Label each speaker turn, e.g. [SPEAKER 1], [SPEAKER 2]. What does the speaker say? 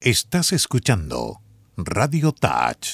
[SPEAKER 1] Estás escuchando Radio Touch.